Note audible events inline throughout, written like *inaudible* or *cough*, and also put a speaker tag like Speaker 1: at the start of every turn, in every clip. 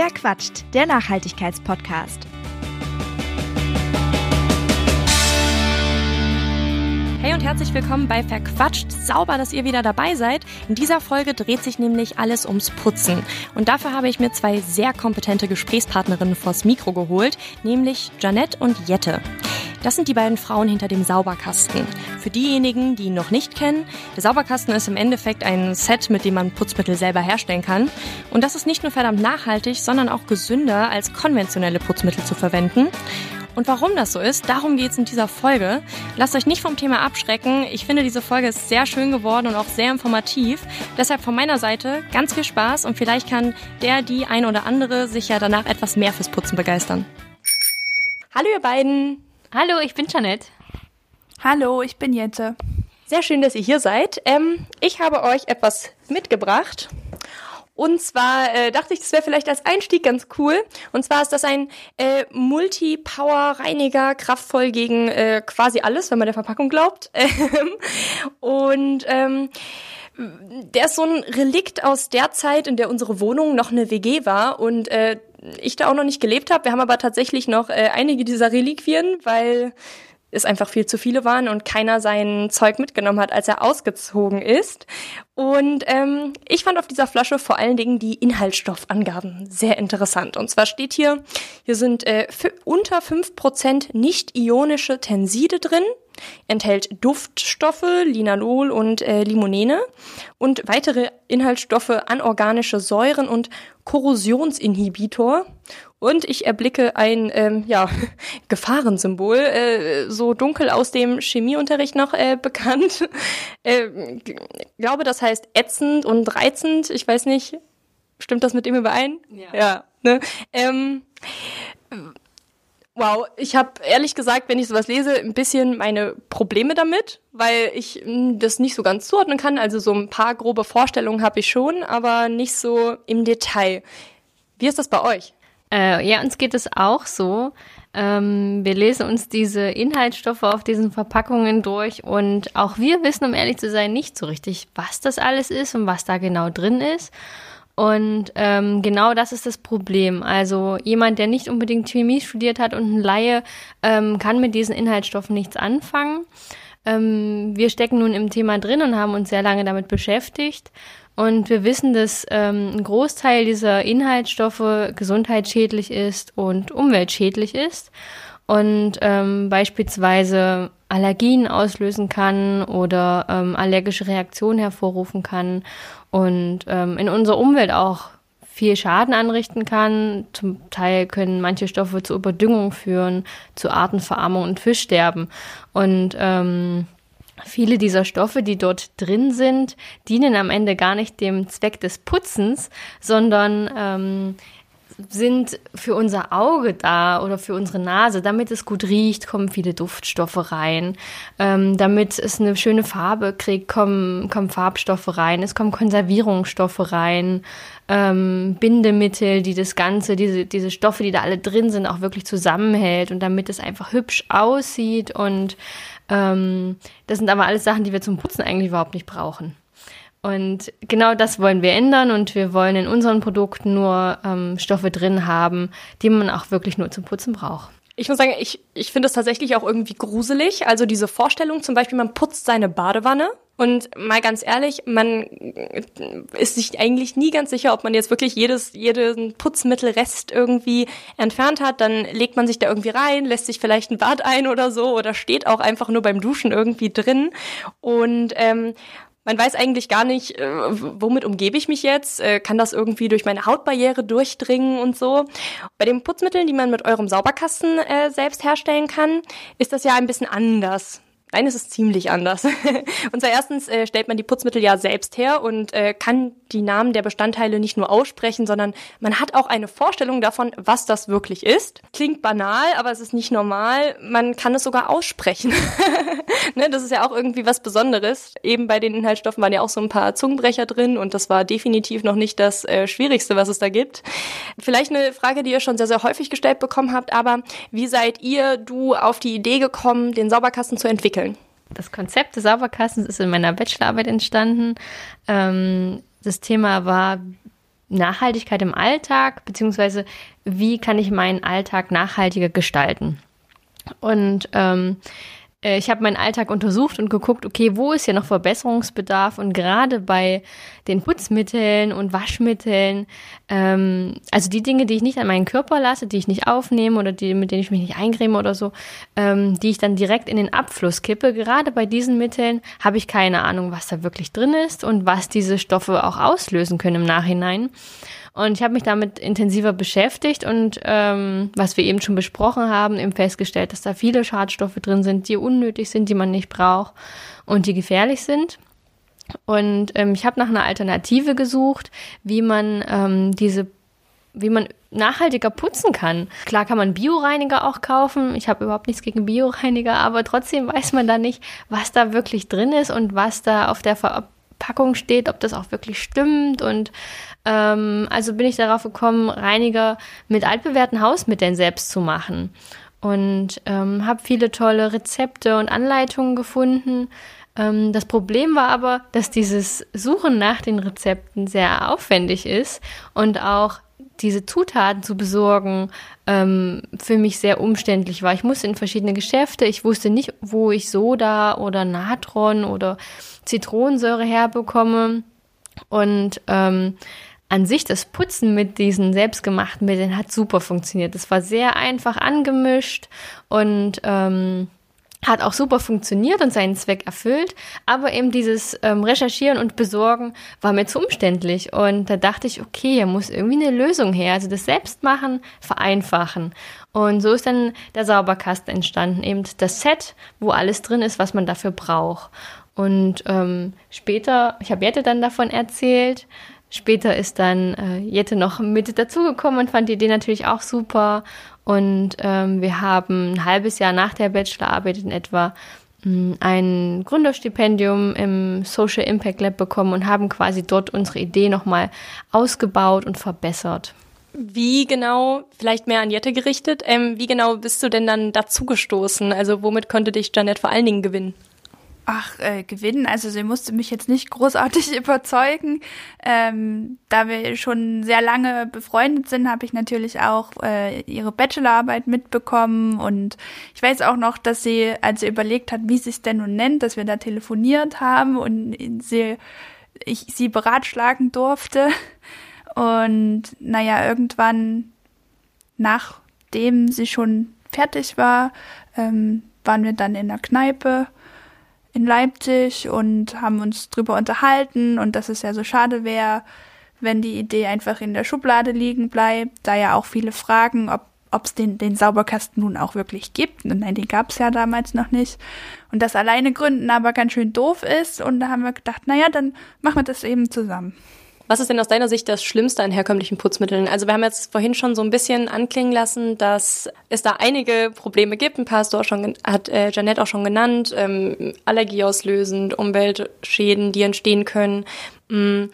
Speaker 1: Wer quatscht? Der Nachhaltigkeitspodcast. Hey und herzlich willkommen bei Verquatscht. Sauber, dass ihr wieder dabei seid. In dieser Folge dreht sich nämlich alles ums Putzen. Und dafür habe ich mir zwei sehr kompetente Gesprächspartnerinnen vors Mikro geholt, nämlich Janette und Jette. Das sind die beiden Frauen hinter dem Sauberkasten. Für diejenigen, die ihn noch nicht kennen, der Sauberkasten ist im Endeffekt ein Set, mit dem man Putzmittel selber herstellen kann. Und das ist nicht nur verdammt nachhaltig, sondern auch gesünder als konventionelle Putzmittel zu verwenden. Und warum das so ist, darum geht es in dieser Folge. Lasst euch nicht vom Thema abschrecken. Ich finde, diese Folge ist sehr schön geworden und auch sehr informativ. Deshalb von meiner Seite ganz viel Spaß und vielleicht kann der, die ein oder andere sich ja danach etwas mehr fürs Putzen begeistern. Hallo ihr beiden!
Speaker 2: Hallo, ich bin Janette.
Speaker 3: Hallo, ich bin Jette.
Speaker 1: Sehr schön, dass ihr hier seid. Ähm, ich habe euch etwas mitgebracht. Und zwar äh, dachte ich, das wäre vielleicht als Einstieg ganz cool. Und zwar ist das ein äh, Multi-Power-Reiniger, kraftvoll gegen äh, quasi alles, wenn man der Verpackung glaubt. *laughs* Und ähm, der ist so ein Relikt aus der Zeit, in der unsere Wohnung noch eine WG war und äh, ich da auch noch nicht gelebt habe. Wir haben aber tatsächlich noch äh, einige dieser Reliquien, weil es einfach viel zu viele waren und keiner sein Zeug mitgenommen hat, als er ausgezogen ist. Und ähm, ich fand auf dieser Flasche vor allen Dingen die Inhaltsstoffangaben sehr interessant. Und zwar steht hier, hier sind äh, unter fünf Prozent nicht-ionische Tenside drin, enthält Duftstoffe, Linalol und äh, Limonene und weitere Inhaltsstoffe, anorganische Säuren und Korrosionsinhibitor. Und ich erblicke ein ähm, ja, *laughs* Gefahrensymbol, äh, so dunkel aus dem Chemieunterricht noch äh, bekannt. *laughs* äh, glaube, das heißt ätzend und reizend. Ich weiß nicht, stimmt das mit dem überein?
Speaker 2: Ja. ja
Speaker 1: ne? ähm, Wow, ich habe ehrlich gesagt, wenn ich sowas lese, ein bisschen meine Probleme damit, weil ich hm, das nicht so ganz zuordnen kann. Also so ein paar grobe Vorstellungen habe ich schon, aber nicht so im Detail. Wie ist das bei euch?
Speaker 2: Äh, ja, uns geht es auch so. Ähm, wir lesen uns diese Inhaltsstoffe auf diesen Verpackungen durch und auch wir wissen, um ehrlich zu sein, nicht so richtig, was das alles ist und was da genau drin ist. Und ähm, genau das ist das Problem. Also jemand, der nicht unbedingt Chemie studiert hat und ein Laie, ähm, kann mit diesen Inhaltsstoffen nichts anfangen. Ähm, wir stecken nun im Thema drin und haben uns sehr lange damit beschäftigt. Und wir wissen, dass ähm, ein Großteil dieser Inhaltsstoffe gesundheitsschädlich ist und umweltschädlich ist und ähm, beispielsweise Allergien auslösen kann oder ähm, allergische Reaktionen hervorrufen kann und ähm, in unserer Umwelt auch viel Schaden anrichten kann. Zum Teil können manche Stoffe zu Überdüngung führen, zu Artenverarmung und Fischsterben. Und ähm, viele dieser Stoffe, die dort drin sind, dienen am Ende gar nicht dem Zweck des Putzens, sondern ähm, sind für unser Auge da oder für unsere Nase. Damit es gut riecht, kommen viele Duftstoffe rein. Ähm, damit es eine schöne Farbe kriegt, kommen, kommen Farbstoffe rein. Es kommen Konservierungsstoffe rein. Ähm, Bindemittel, die das Ganze, diese, diese Stoffe, die da alle drin sind, auch wirklich zusammenhält und damit es einfach hübsch aussieht. Und ähm, das sind aber alles Sachen, die wir zum Putzen eigentlich überhaupt nicht brauchen. Und genau das wollen wir ändern und wir wollen in unseren Produkten nur ähm, Stoffe drin haben, die man auch wirklich nur zum Putzen braucht.
Speaker 1: Ich muss sagen, ich, ich finde es tatsächlich auch irgendwie gruselig. Also diese Vorstellung, zum Beispiel, man putzt seine Badewanne. Und mal ganz ehrlich, man ist sich eigentlich nie ganz sicher, ob man jetzt wirklich jedes, jeden Putzmittelrest irgendwie entfernt hat. Dann legt man sich da irgendwie rein, lässt sich vielleicht ein Bad ein oder so oder steht auch einfach nur beim Duschen irgendwie drin. Und ähm, man weiß eigentlich gar nicht, äh, womit umgebe ich mich jetzt? Äh, kann das irgendwie durch meine Hautbarriere durchdringen und so? Bei den Putzmitteln, die man mit eurem Sauberkasten äh, selbst herstellen kann, ist das ja ein bisschen anders. Nein, es ist ziemlich anders. *laughs* und zwar erstens äh, stellt man die Putzmittel ja selbst her und äh, kann die Namen der Bestandteile nicht nur aussprechen, sondern man hat auch eine Vorstellung davon, was das wirklich ist. Klingt banal, aber es ist nicht normal. Man kann es sogar aussprechen. *laughs* ne, das ist ja auch irgendwie was Besonderes. Eben bei den Inhaltsstoffen waren ja auch so ein paar Zungenbrecher drin und das war definitiv noch nicht das äh, Schwierigste, was es da gibt. Vielleicht eine Frage, die ihr schon sehr, sehr häufig gestellt bekommen habt, aber wie seid ihr, du, auf die Idee gekommen, den Sauberkasten zu entwickeln?
Speaker 2: Das Konzept des Sauberkastens ist in meiner Bachelorarbeit entstanden. Ähm, das Thema war, Nachhaltigkeit im Alltag, beziehungsweise wie kann ich meinen Alltag nachhaltiger gestalten. Und ähm, äh, ich habe meinen Alltag untersucht und geguckt, okay, wo ist hier noch Verbesserungsbedarf? Und gerade bei den Putzmitteln und Waschmitteln, ähm, also die Dinge, die ich nicht an meinen Körper lasse, die ich nicht aufnehme oder die, mit denen ich mich nicht eincreme oder so, ähm, die ich dann direkt in den Abfluss kippe, gerade bei diesen Mitteln habe ich keine Ahnung, was da wirklich drin ist und was diese Stoffe auch auslösen können im Nachhinein. Und ich habe mich damit intensiver beschäftigt und ähm, was wir eben schon besprochen haben, eben festgestellt, dass da viele Schadstoffe drin sind, die unnötig sind, die man nicht braucht und die gefährlich sind. Und ähm, ich habe nach einer Alternative gesucht, wie man ähm, diese, wie man nachhaltiger putzen kann. Klar kann man Bioreiniger auch kaufen. Ich habe überhaupt nichts gegen Bioreiniger, aber trotzdem weiß man da nicht, was da wirklich drin ist und was da auf der Verpackung steht, ob das auch wirklich stimmt und ähm, also bin ich darauf gekommen, Reiniger mit altbewährten Hausmitteln selbst zu machen. Und ähm, habe viele tolle Rezepte und Anleitungen gefunden. Ähm, das Problem war aber, dass dieses Suchen nach den Rezepten sehr aufwendig ist und auch diese Zutaten zu besorgen ähm, für mich sehr umständlich war. Ich musste in verschiedene Geschäfte, ich wusste nicht, wo ich Soda oder Natron oder Zitronensäure herbekomme. Und ähm, an sich das Putzen mit diesen selbstgemachten Mitteln hat super funktioniert. Es war sehr einfach angemischt und ähm, hat auch super funktioniert und seinen Zweck erfüllt, aber eben dieses ähm, Recherchieren und Besorgen war mir zu umständlich. Und da dachte ich, okay, hier muss irgendwie eine Lösung her, also das Selbstmachen, vereinfachen. Und so ist dann der Sauberkasten entstanden, eben das Set, wo alles drin ist, was man dafür braucht. Und ähm, später, ich habe Jette dann davon erzählt, Später ist dann äh, Jette noch mit dazugekommen und fand die Idee natürlich auch super. Und ähm, wir haben ein halbes Jahr nach der Bachelorarbeit in etwa hm, ein Gründerstipendium im Social Impact Lab bekommen und haben quasi dort unsere Idee nochmal ausgebaut und verbessert.
Speaker 1: Wie genau, vielleicht mehr an Jette gerichtet, ähm, wie genau bist du denn dann dazugestoßen? Also womit konnte dich Janet vor allen Dingen gewinnen?
Speaker 3: Ach, äh, gewinnen. Also sie musste mich jetzt nicht großartig *laughs* überzeugen. Ähm, da wir schon sehr lange befreundet sind, habe ich natürlich auch äh, ihre Bachelorarbeit mitbekommen. Und ich weiß auch noch, dass sie, als sie überlegt hat, wie sie es denn nun nennt, dass wir da telefoniert haben und sie, ich sie beratschlagen durfte. Und naja, irgendwann, nachdem sie schon fertig war, ähm, waren wir dann in der Kneipe in Leipzig und haben uns drüber unterhalten und dass es ja so schade wäre, wenn die Idee einfach in der Schublade liegen bleibt, da ja auch viele fragen, ob ob es den, den Sauberkasten nun auch wirklich gibt. Und nein, den gab es ja damals noch nicht. Und das alleine gründen aber ganz schön doof ist. Und da haben wir gedacht, naja, dann machen wir das eben zusammen.
Speaker 1: Was ist denn aus deiner Sicht das Schlimmste an herkömmlichen Putzmitteln? Also wir haben jetzt vorhin schon so ein bisschen anklingen lassen, dass es da einige Probleme gibt. Ein paar hast du auch schon, hat äh, Janette auch schon genannt. Ähm, allergieauslösend, Umweltschäden, die entstehen können. Mm.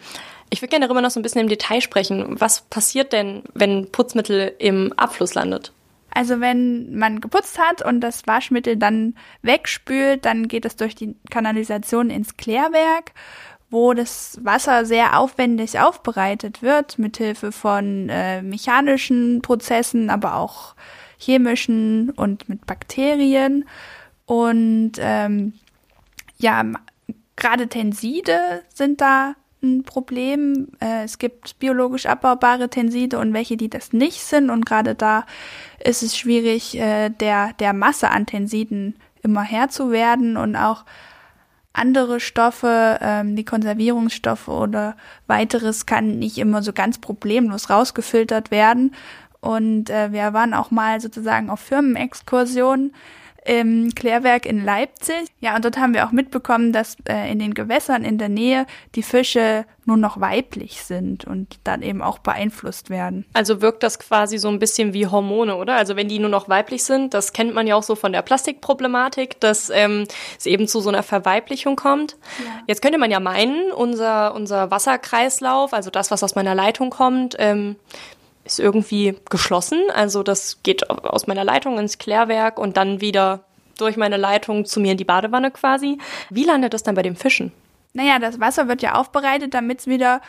Speaker 1: Ich würde gerne darüber noch so ein bisschen im Detail sprechen. Was passiert denn, wenn Putzmittel im Abfluss landet?
Speaker 3: Also wenn man geputzt hat und das Waschmittel dann wegspült, dann geht es durch die Kanalisation ins Klärwerk wo das Wasser sehr aufwendig aufbereitet wird, mithilfe von äh, mechanischen Prozessen, aber auch chemischen und mit Bakterien. Und ähm, ja, gerade Tenside sind da ein Problem. Äh, es gibt biologisch abbaubare Tenside und welche, die das nicht sind. Und gerade da ist es schwierig, äh, der, der Masse an Tensiden immer Herr zu werden und auch andere Stoffe, ähm, die Konservierungsstoffe oder weiteres kann nicht immer so ganz problemlos rausgefiltert werden. Und äh, wir waren auch mal sozusagen auf Firmenexkursionen im Klärwerk in Leipzig. Ja, und dort haben wir auch mitbekommen, dass äh, in den Gewässern in der Nähe die Fische nur noch weiblich sind und dann eben auch beeinflusst werden.
Speaker 1: Also wirkt das quasi so ein bisschen wie Hormone, oder? Also wenn die nur noch weiblich sind, das kennt man ja auch so von der Plastikproblematik, dass ähm, es eben zu so einer Verweiblichung kommt. Ja. Jetzt könnte man ja meinen, unser, unser Wasserkreislauf, also das, was aus meiner Leitung kommt, ähm, ist irgendwie geschlossen. Also das geht aus meiner Leitung ins Klärwerk und dann wieder durch meine Leitung zu mir in die Badewanne quasi. Wie landet das dann bei den Fischen?
Speaker 3: Naja, das Wasser wird ja aufbereitet, damit es wieder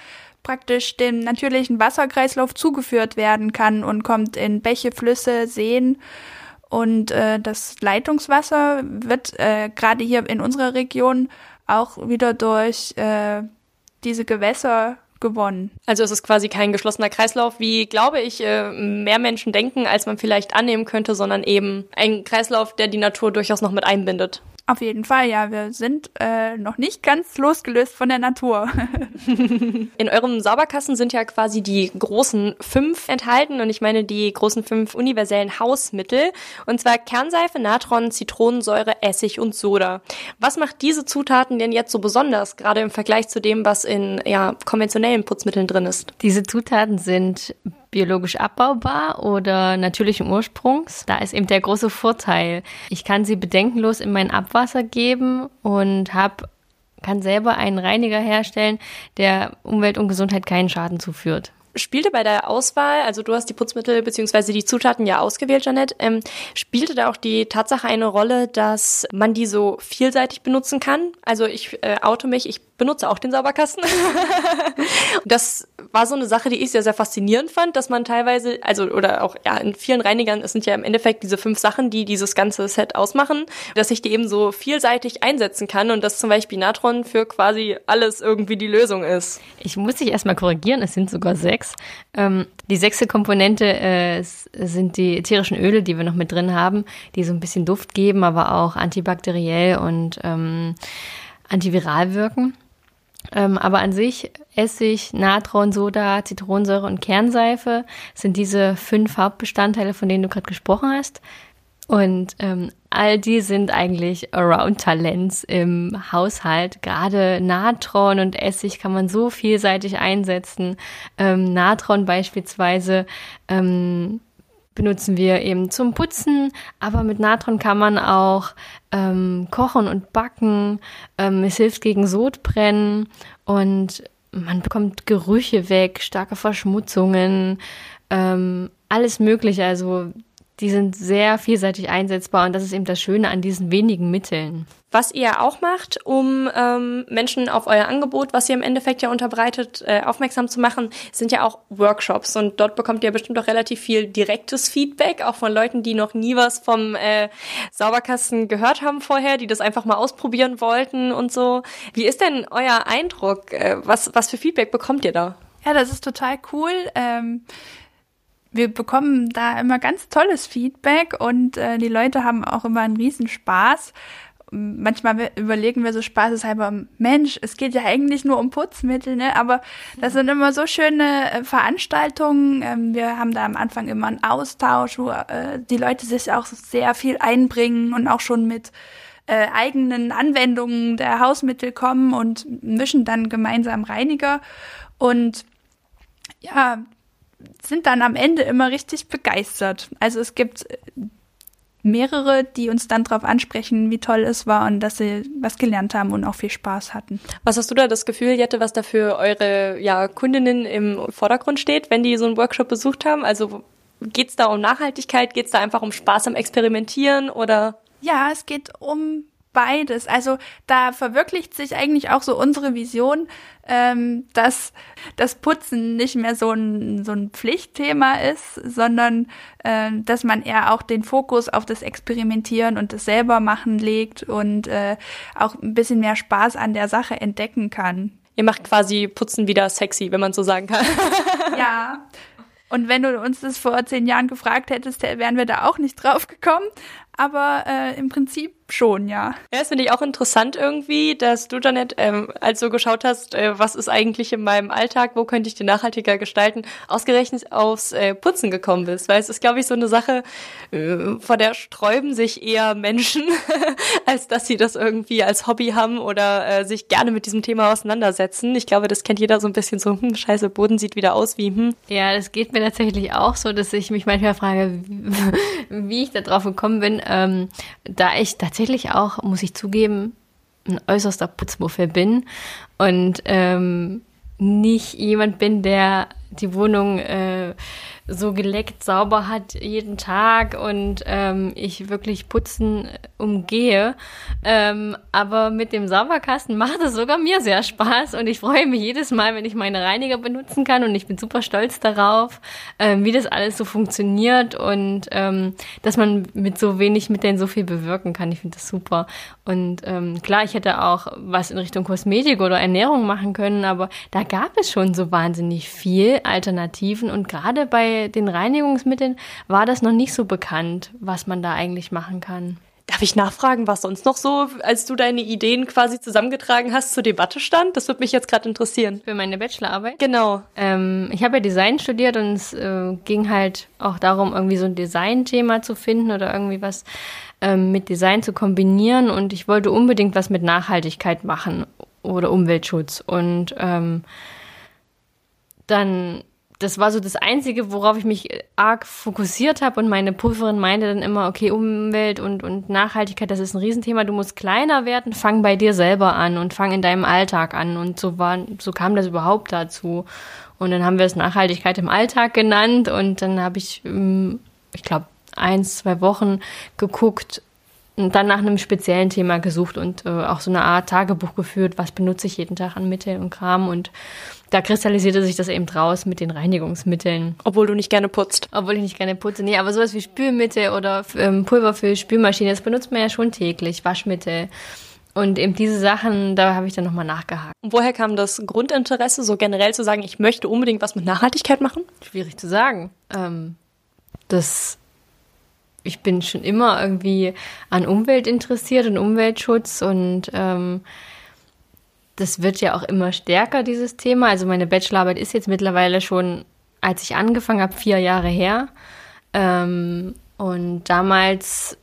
Speaker 3: praktisch dem natürlichen Wasserkreislauf zugeführt werden kann und kommt in Bäche, Flüsse, Seen. Und äh, das Leitungswasser wird äh, gerade hier in unserer Region auch wieder durch äh, diese Gewässer gewonnen.
Speaker 1: Also es ist quasi kein geschlossener Kreislauf, wie, glaube ich, äh, mehr Menschen denken, als man vielleicht annehmen könnte, sondern eben ein Kreislauf, der die Natur durchaus noch mit einbindet.
Speaker 3: Auf jeden Fall, ja. Wir sind äh, noch nicht ganz losgelöst von der Natur. *laughs*
Speaker 1: In eurem Sauberkasten sind ja quasi die großen fünf enthalten und ich meine die großen fünf universellen Hausmittel und zwar Kernseife, Natron, Zitronensäure, Essig und Soda. Was macht diese Zutaten denn jetzt so besonders, gerade im Vergleich zu dem, was in ja, konventionellen Putzmitteln drin ist?
Speaker 2: Diese Zutaten sind biologisch abbaubar oder natürlichen Ursprungs. Da ist eben der große Vorteil. Ich kann sie bedenkenlos in mein Abwasser geben und habe kann selber einen Reiniger herstellen, der Umwelt und Gesundheit keinen Schaden zuführt
Speaker 1: spielte bei der Auswahl, also du hast die Putzmittel bzw. die Zutaten ja ausgewählt, Janette, ähm, spielte da auch die Tatsache eine Rolle, dass man die so vielseitig benutzen kann? Also ich äh, auto mich, ich benutze auch den Sauberkasten. *laughs* das war so eine Sache, die ich sehr, sehr faszinierend fand, dass man teilweise, also oder auch ja, in vielen Reinigern, es sind ja im Endeffekt diese fünf Sachen, die dieses ganze Set ausmachen, dass ich die eben so vielseitig einsetzen kann und dass zum Beispiel Natron für quasi alles irgendwie die Lösung ist.
Speaker 2: Ich muss dich erstmal korrigieren, es sind sogar sechs. Ähm, die sechste Komponente äh, sind die ätherischen Öle, die wir noch mit drin haben, die so ein bisschen Duft geben, aber auch antibakteriell und ähm, antiviral wirken. Ähm, aber an sich Essig, Natron, Soda, Zitronensäure und Kernseife sind diese fünf Hauptbestandteile, von denen du gerade gesprochen hast. Und ähm, all die sind eigentlich Around-Talents im Haushalt. Gerade Natron und Essig kann man so vielseitig einsetzen. Ähm, Natron beispielsweise ähm, benutzen wir eben zum Putzen, aber mit Natron kann man auch ähm, kochen und backen. Ähm, es hilft gegen Sodbrennen und man bekommt Gerüche weg, starke Verschmutzungen, ähm, alles Mögliche. Also die sind sehr vielseitig einsetzbar und das ist eben das Schöne an diesen wenigen Mitteln.
Speaker 1: Was ihr auch macht, um ähm, Menschen auf euer Angebot, was ihr im Endeffekt ja unterbreitet, äh, aufmerksam zu machen, sind ja auch Workshops. Und dort bekommt ihr bestimmt auch relativ viel direktes Feedback, auch von Leuten, die noch nie was vom äh, Sauberkasten gehört haben vorher, die das einfach mal ausprobieren wollten und so. Wie ist denn euer Eindruck? Äh, was, was für Feedback bekommt ihr da?
Speaker 3: Ja, das ist total cool. Ähm wir bekommen da immer ganz tolles Feedback und äh, die Leute haben auch immer einen riesen Spaß. Manchmal überlegen wir so spaßeshalber, Mensch, es geht ja eigentlich nur um Putzmittel, ne? Aber das sind immer so schöne äh, Veranstaltungen. Ähm, wir haben da am Anfang immer einen Austausch, wo äh, die Leute sich auch sehr viel einbringen und auch schon mit äh, eigenen Anwendungen der Hausmittel kommen und mischen dann gemeinsam Reiniger. Und ja, sind dann am Ende immer richtig begeistert. Also es gibt äh, mehrere, die uns dann darauf ansprechen, wie toll es war und dass sie was gelernt haben und auch viel Spaß hatten.
Speaker 1: Was hast du da das Gefühl, Jette, was da für eure ja, Kundinnen im Vordergrund steht, wenn die so einen Workshop besucht haben? Also geht es da um Nachhaltigkeit? Geht es da einfach um Spaß am Experimentieren oder?
Speaker 3: Ja, es geht um beides. Also da verwirklicht sich eigentlich auch so unsere Vision, ähm, dass das Putzen nicht mehr so ein, so ein Pflichtthema ist, sondern äh, dass man eher auch den Fokus auf das Experimentieren und das selber machen legt und äh, auch ein bisschen mehr Spaß an der Sache entdecken kann.
Speaker 1: Ihr macht quasi Putzen wieder sexy, wenn man so sagen kann. *laughs*
Speaker 3: ja. Und wenn du uns das vor zehn Jahren gefragt hättest, wären wir da auch nicht drauf gekommen. Aber äh, im Prinzip schon, ja.
Speaker 1: Ja, das finde ich auch interessant irgendwie, dass du, Janet, ähm, als du geschaut hast, äh, was ist eigentlich in meinem Alltag, wo könnte ich den nachhaltiger gestalten, ausgerechnet aufs äh, Putzen gekommen bist. Weil es ist, glaube ich, so eine Sache, äh, vor der sträuben sich eher Menschen, *laughs* als dass sie das irgendwie als Hobby haben oder äh, sich gerne mit diesem Thema auseinandersetzen. Ich glaube, das kennt jeder so ein bisschen so, hm, scheiße, Boden sieht wieder aus wie, hm.
Speaker 2: Ja, das geht mir tatsächlich auch so, dass ich mich manchmal frage, wie, *laughs* wie ich da drauf gekommen bin, ähm, da ich tatsächlich tatsächlich auch, muss ich zugeben, ein äußerster Putzmuffel bin und ähm, nicht jemand bin, der die Wohnung äh, so geleckt sauber hat jeden Tag und ähm, ich wirklich Putzen umgehe. Ähm, aber mit dem Sauberkasten *laughs* macht es sogar mir sehr Spaß und ich freue mich jedes Mal, wenn ich meine Reiniger benutzen kann und ich bin super stolz darauf, ähm, wie das alles so funktioniert und ähm, dass man mit so wenig Mitteln so viel bewirken kann. Ich finde das super. Und ähm, klar, ich hätte auch was in Richtung Kosmetik oder Ernährung machen können, aber da gab es schon so wahnsinnig viel Alternativen und gerade bei den Reinigungsmitteln war das noch nicht so bekannt, was man da eigentlich machen kann.
Speaker 1: Darf ich nachfragen, was sonst noch so, als du deine Ideen quasi zusammengetragen hast, zur Debatte stand? Das würde mich jetzt gerade interessieren.
Speaker 2: Für meine Bachelorarbeit?
Speaker 1: Genau.
Speaker 2: Ähm, ich habe ja Design studiert und es äh, ging halt auch darum, irgendwie so ein Designthema zu finden oder irgendwie was ähm, mit Design zu kombinieren. Und ich wollte unbedingt was mit Nachhaltigkeit machen oder Umweltschutz. Und ähm, dann das war so das Einzige, worauf ich mich arg fokussiert habe. Und meine Prüferin meinte dann immer, okay, Umwelt und, und Nachhaltigkeit, das ist ein Riesenthema. Du musst kleiner werden, fang bei dir selber an und fang in deinem Alltag an. Und so war, so kam das überhaupt dazu. Und dann haben wir es Nachhaltigkeit im Alltag genannt. Und dann habe ich, ähm, ich glaube, eins, zwei Wochen geguckt, dann nach einem speziellen Thema gesucht und äh, auch so eine Art Tagebuch geführt, was benutze ich jeden Tag an Mitteln und Kram und da kristallisierte sich das eben draus mit den Reinigungsmitteln.
Speaker 1: Obwohl du nicht gerne putzt.
Speaker 2: Obwohl ich nicht gerne putze. Nee, aber sowas wie Spülmittel oder ähm, Pulver für Spülmaschine, das benutzt man ja schon täglich, Waschmittel. Und eben diese Sachen, da habe ich dann nochmal nachgehakt.
Speaker 1: Und woher kam das Grundinteresse, so generell zu sagen, ich möchte unbedingt was mit Nachhaltigkeit machen?
Speaker 2: Schwierig zu sagen. Ähm, das ich bin schon immer irgendwie an Umwelt interessiert und Umweltschutz und ähm, das wird ja auch immer stärker, dieses Thema. Also meine Bachelorarbeit ist jetzt mittlerweile schon, als ich angefangen habe, vier Jahre her. Ähm, und damals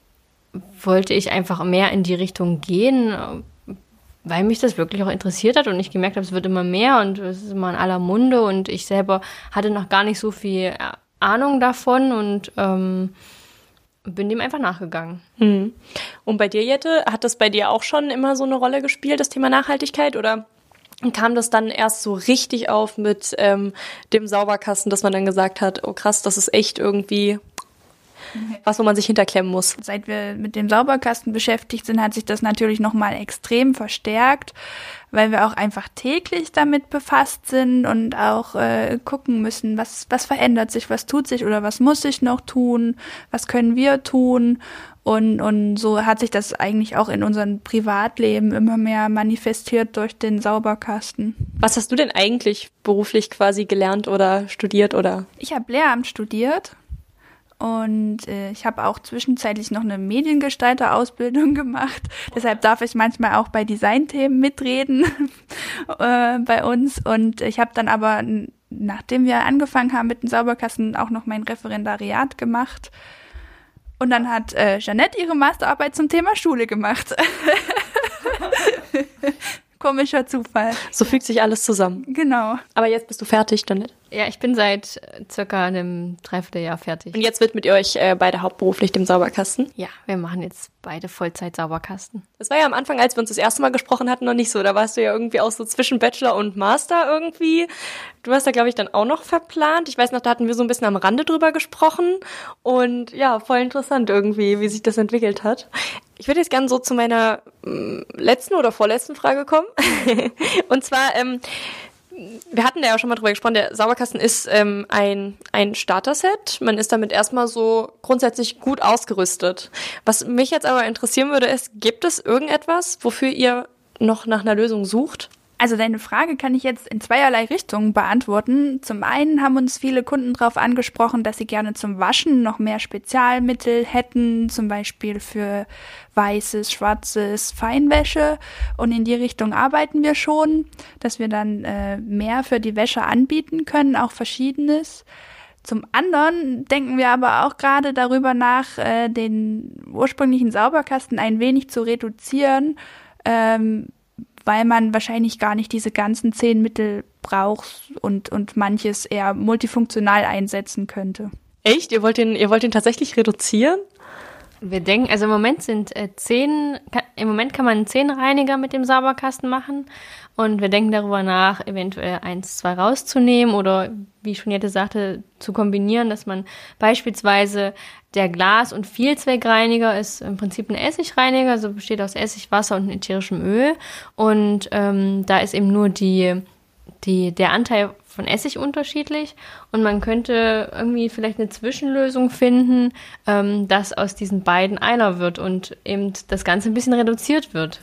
Speaker 2: wollte ich einfach mehr in die Richtung gehen, weil mich das wirklich auch interessiert hat und ich gemerkt habe, es wird immer mehr und es ist immer in aller Munde und ich selber hatte noch gar nicht so viel Ahnung davon und ähm, bin dem einfach nachgegangen.
Speaker 1: Hm. Und bei dir, Jette, hat das bei dir auch schon immer so eine Rolle gespielt, das Thema Nachhaltigkeit? Oder kam das dann erst so richtig auf mit ähm, dem Sauberkasten, dass man dann gesagt hat, oh krass, das ist echt irgendwie was, wo man sich hinterklemmen muss.
Speaker 3: Seit wir mit dem Sauberkasten beschäftigt sind, hat sich das natürlich nochmal extrem verstärkt, weil wir auch einfach täglich damit befasst sind und auch äh, gucken müssen, was, was verändert sich, was tut sich oder was muss ich noch tun, was können wir tun. Und, und so hat sich das eigentlich auch in unserem Privatleben immer mehr manifestiert durch den Sauberkasten.
Speaker 1: Was hast du denn eigentlich beruflich quasi gelernt oder studiert oder?
Speaker 3: Ich habe Lehramt studiert und äh, ich habe auch zwischenzeitlich noch eine Mediengestalter-Ausbildung *laughs* gemacht. Deshalb darf ich manchmal auch bei Designthemen mitreden *laughs* äh, bei uns. Und ich habe dann aber, nachdem wir angefangen haben mit den Sauberkassen, auch noch mein Referendariat gemacht. Und dann hat äh, Jeanette ihre Masterarbeit zum Thema Schule gemacht. *laughs* Komischer Zufall.
Speaker 1: So fügt sich alles zusammen.
Speaker 3: Genau.
Speaker 1: Aber jetzt bist du fertig, Janet?
Speaker 2: Ja, ich bin seit circa einem Dreivierteljahr fertig.
Speaker 1: Und jetzt widmet ihr euch äh, beide hauptberuflich dem Sauberkasten?
Speaker 2: Ja, wir machen jetzt beide Vollzeit Sauberkasten.
Speaker 1: Das war ja am Anfang, als wir uns das erste Mal gesprochen hatten, noch nicht so. Da warst du ja irgendwie auch so zwischen Bachelor und Master irgendwie. Du hast da, glaube ich, dann auch noch verplant. Ich weiß noch, da hatten wir so ein bisschen am Rande drüber gesprochen. Und ja, voll interessant irgendwie, wie sich das entwickelt hat. Ich würde jetzt gerne so zu meiner mm, letzten oder vorletzten Frage kommen. *laughs* und zwar, ähm, wir hatten ja auch schon mal drüber gesprochen, der Sauberkasten ist ähm, ein, ein Starter-Set. Man ist damit erstmal so grundsätzlich gut ausgerüstet. Was mich jetzt aber interessieren würde, ist, gibt es irgendetwas, wofür ihr noch nach einer Lösung sucht?
Speaker 3: Also deine Frage kann ich jetzt in zweierlei Richtungen beantworten. Zum einen haben uns viele Kunden darauf angesprochen, dass sie gerne zum Waschen noch mehr Spezialmittel hätten, zum Beispiel für weißes, schwarzes Feinwäsche. Und in die Richtung arbeiten wir schon, dass wir dann äh, mehr für die Wäsche anbieten können, auch verschiedenes. Zum anderen denken wir aber auch gerade darüber nach, äh, den ursprünglichen Sauberkasten ein wenig zu reduzieren. Ähm, weil man wahrscheinlich gar nicht diese ganzen zehn Mittel braucht und, und manches eher multifunktional einsetzen könnte.
Speaker 1: Echt? Ihr wollt den, ihr wollt den tatsächlich reduzieren?
Speaker 2: Wir denken, also im Moment sind äh, zehn, im Moment kann man zehn Reiniger mit dem Sauberkasten machen. Und wir denken darüber nach, eventuell eins, zwei rauszunehmen oder wie schon Jette sagte, zu kombinieren, dass man beispielsweise der Glas- und Vielzweckreiniger ist im Prinzip ein Essigreiniger, also besteht aus Essig, Wasser und ätherischem Öl. Und ähm, da ist eben nur die, die, der Anteil von Essig unterschiedlich und man könnte irgendwie vielleicht eine Zwischenlösung finden, ähm, dass aus diesen beiden einer wird und eben das Ganze ein bisschen reduziert wird.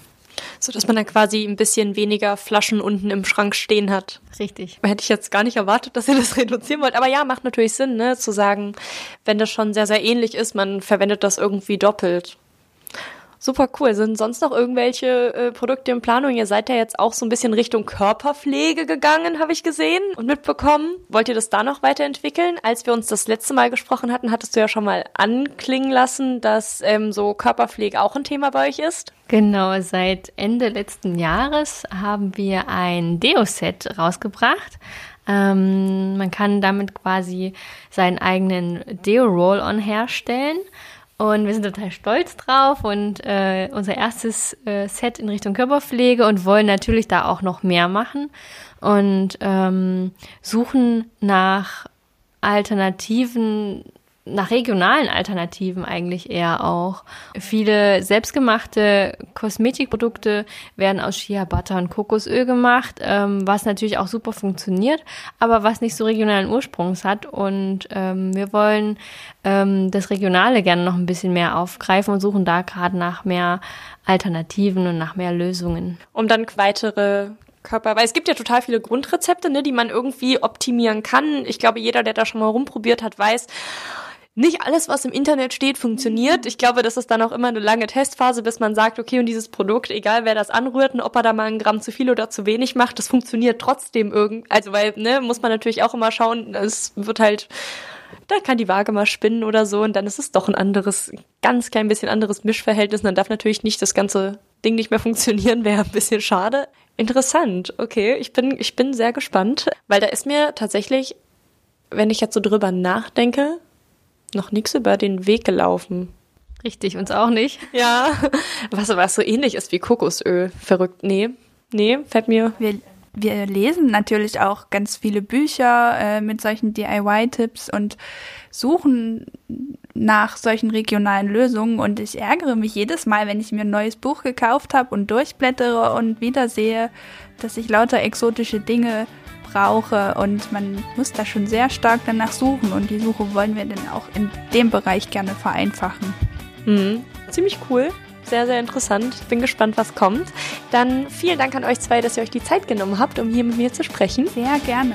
Speaker 1: So dass man dann quasi ein bisschen weniger Flaschen unten im Schrank stehen hat.
Speaker 2: Richtig.
Speaker 1: Hätte ich jetzt gar nicht erwartet, dass ihr das *laughs* reduzieren wollt. Aber ja, macht natürlich Sinn, ne, zu sagen, wenn das schon sehr, sehr ähnlich ist, man verwendet das irgendwie doppelt. Super cool. Sind sonst noch irgendwelche äh, Produkte in Planung? Ihr seid ja jetzt auch so ein bisschen Richtung Körperpflege gegangen, habe ich gesehen und mitbekommen. Wollt ihr das da noch weiterentwickeln? Als wir uns das letzte Mal gesprochen hatten, hattest du ja schon mal anklingen lassen, dass ähm, so Körperpflege auch ein Thema bei euch ist.
Speaker 2: Genau, seit Ende letzten Jahres haben wir ein Deo-Set rausgebracht. Ähm, man kann damit quasi seinen eigenen Deo-Roll-On herstellen. Und wir sind total stolz drauf und äh, unser erstes äh, Set in Richtung Körperpflege und wollen natürlich da auch noch mehr machen und ähm, suchen nach Alternativen nach regionalen Alternativen eigentlich eher auch. Viele selbstgemachte Kosmetikprodukte werden aus Shea Butter und Kokosöl gemacht, ähm, was natürlich auch super funktioniert, aber was nicht so regionalen Ursprungs hat. Und ähm, wir wollen ähm, das Regionale gerne noch ein bisschen mehr aufgreifen und suchen da gerade nach mehr Alternativen und nach mehr Lösungen.
Speaker 1: Um dann weitere Körper, weil es gibt ja total viele Grundrezepte, ne, die man irgendwie optimieren kann. Ich glaube, jeder, der da schon mal rumprobiert hat, weiß, nicht alles, was im Internet steht, funktioniert. Ich glaube, das ist dann auch immer eine lange Testphase, bis man sagt, okay, und dieses Produkt, egal wer das anrührt und ob er da mal ein Gramm zu viel oder zu wenig macht, das funktioniert trotzdem irgend, also weil, ne, muss man natürlich auch immer schauen, es wird halt, da kann die Waage mal spinnen oder so und dann ist es doch ein anderes, ganz klein bisschen anderes Mischverhältnis und dann darf natürlich nicht das ganze Ding nicht mehr funktionieren, wäre ein bisschen schade. Interessant, okay, ich bin, ich bin sehr gespannt, weil da ist mir tatsächlich, wenn ich jetzt so drüber nachdenke, noch nichts über den Weg gelaufen.
Speaker 2: Richtig, uns auch nicht.
Speaker 1: Ja, was, was so ähnlich ist wie Kokosöl. Verrückt. Nee, nee, fällt mir.
Speaker 3: Wir, wir lesen natürlich auch ganz viele Bücher äh, mit solchen DIY-Tipps und suchen nach solchen regionalen Lösungen. Und ich ärgere mich jedes Mal, wenn ich mir ein neues Buch gekauft habe und durchblättere und wieder sehe, dass ich lauter exotische Dinge brauche und man muss da schon sehr stark danach suchen und die Suche wollen wir dann auch in dem Bereich gerne vereinfachen.
Speaker 1: Mhm. Ziemlich cool. Sehr, sehr interessant. Bin gespannt, was kommt. Dann vielen Dank an euch zwei, dass ihr euch die Zeit genommen habt, um hier mit mir zu sprechen.
Speaker 3: Sehr gerne.